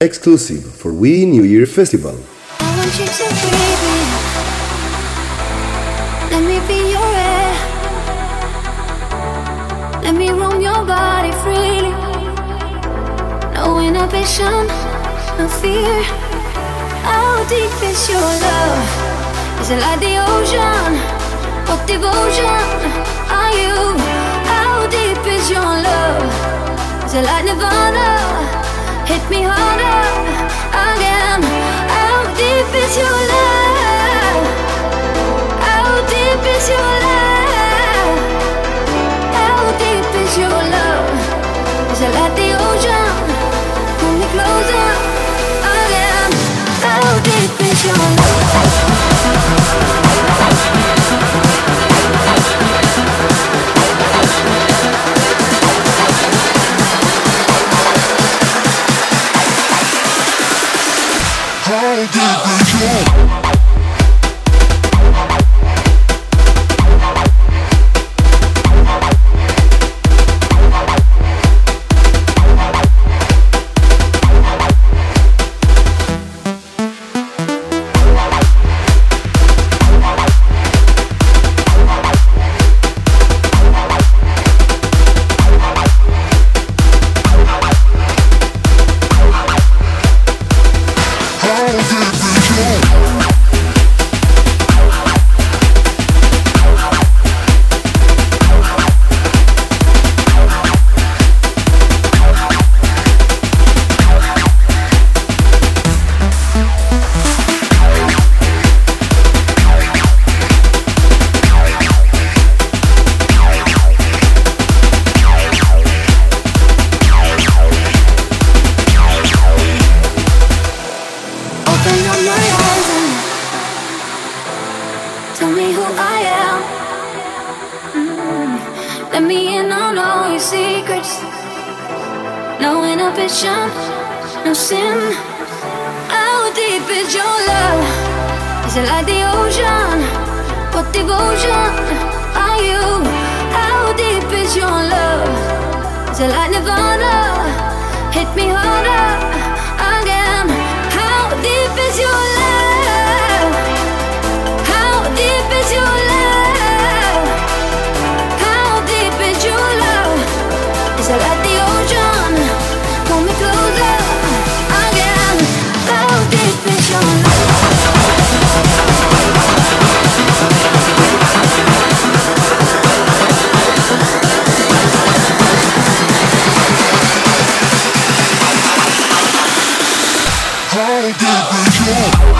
Exclusive for We New Year Festival. No fear. How deep is your love? Is it like the ocean? What devotion are you? How deep is your love? Is it like Nirvana? Hit me harder again. How deep is your love? How deep is your love? How deep is your love? Is it like the ocean? Again. How deep is your is your Deep is your love? Is it like the ocean? What devotion are you? How deep is your love? Is it like Nirvana? Hit me harder How deep is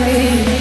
away.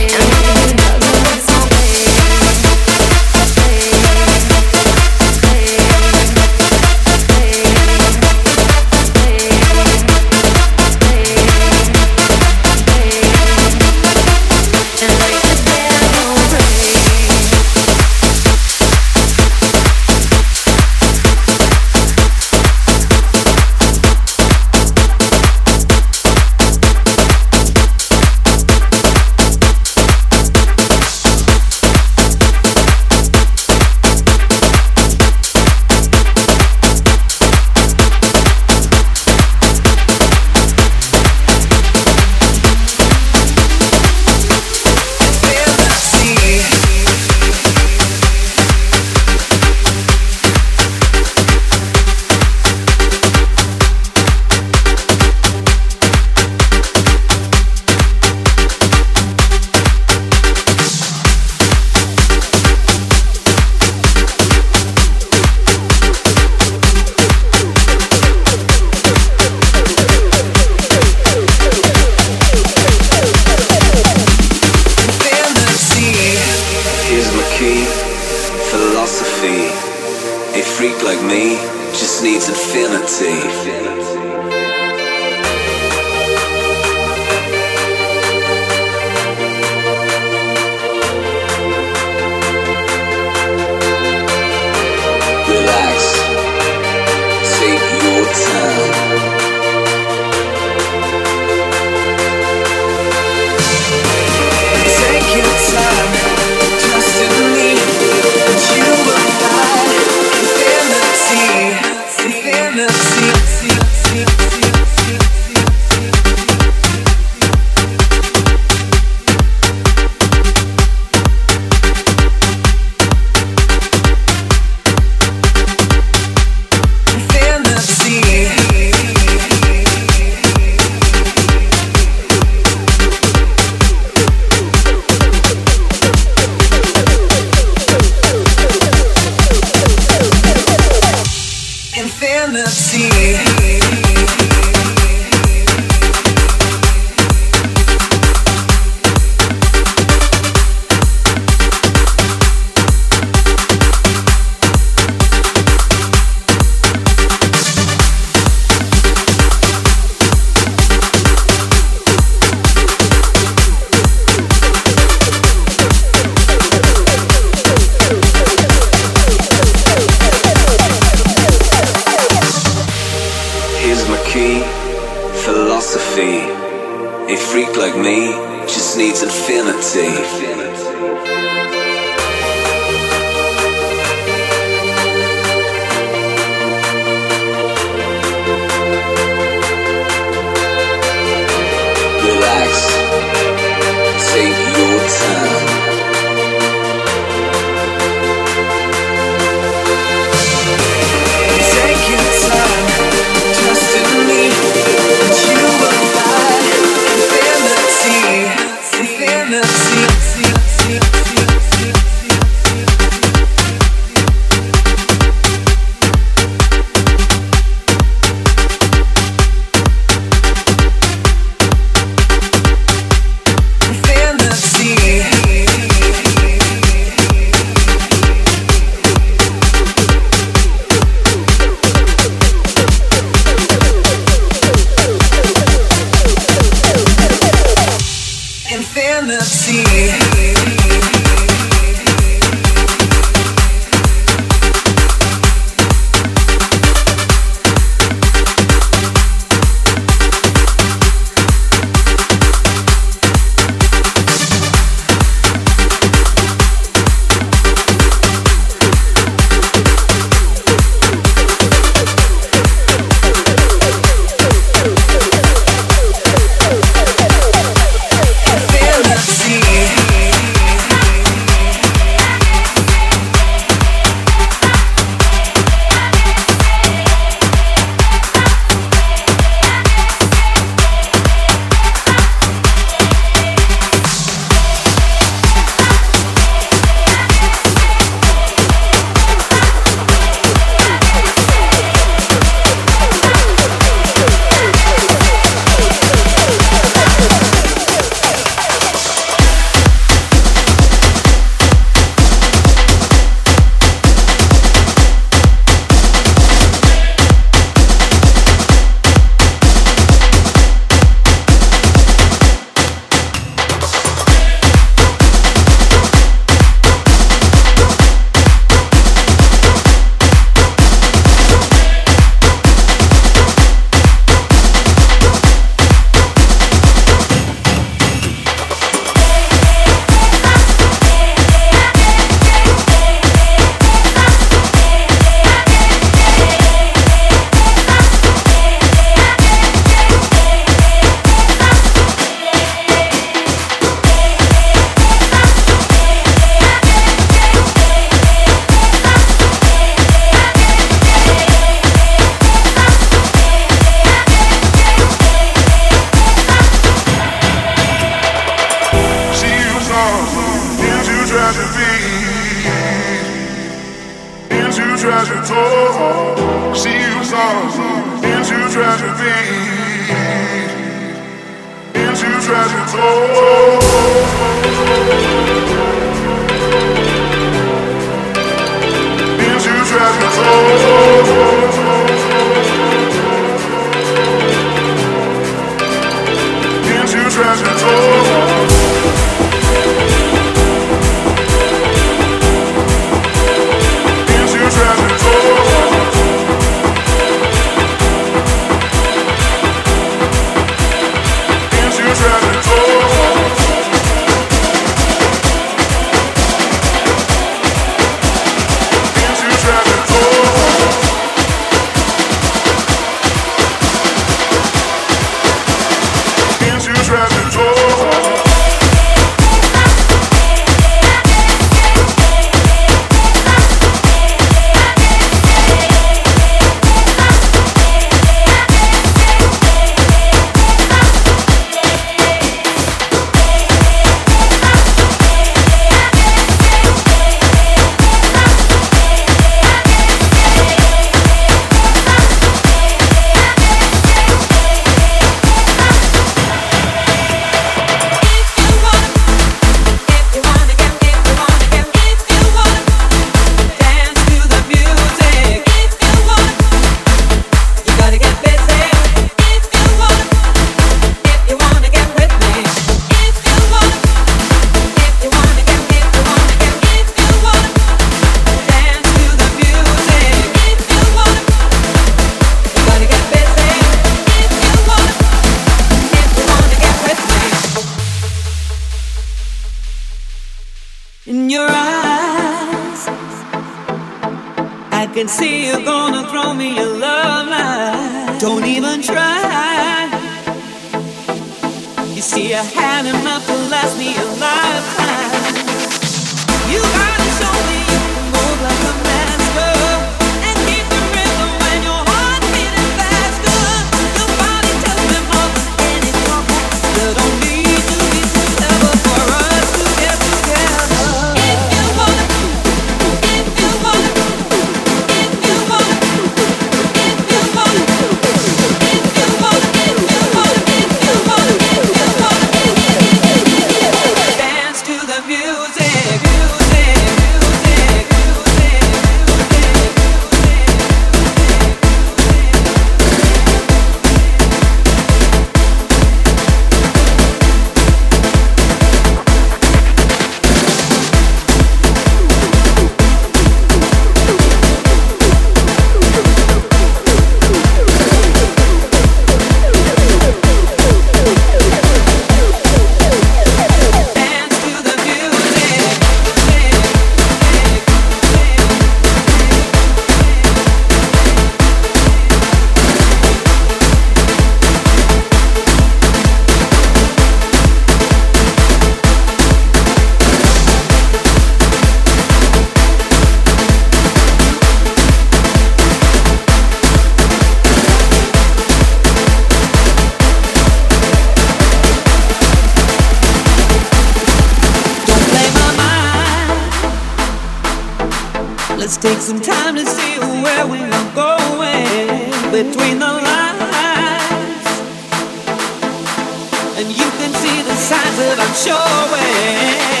without your way.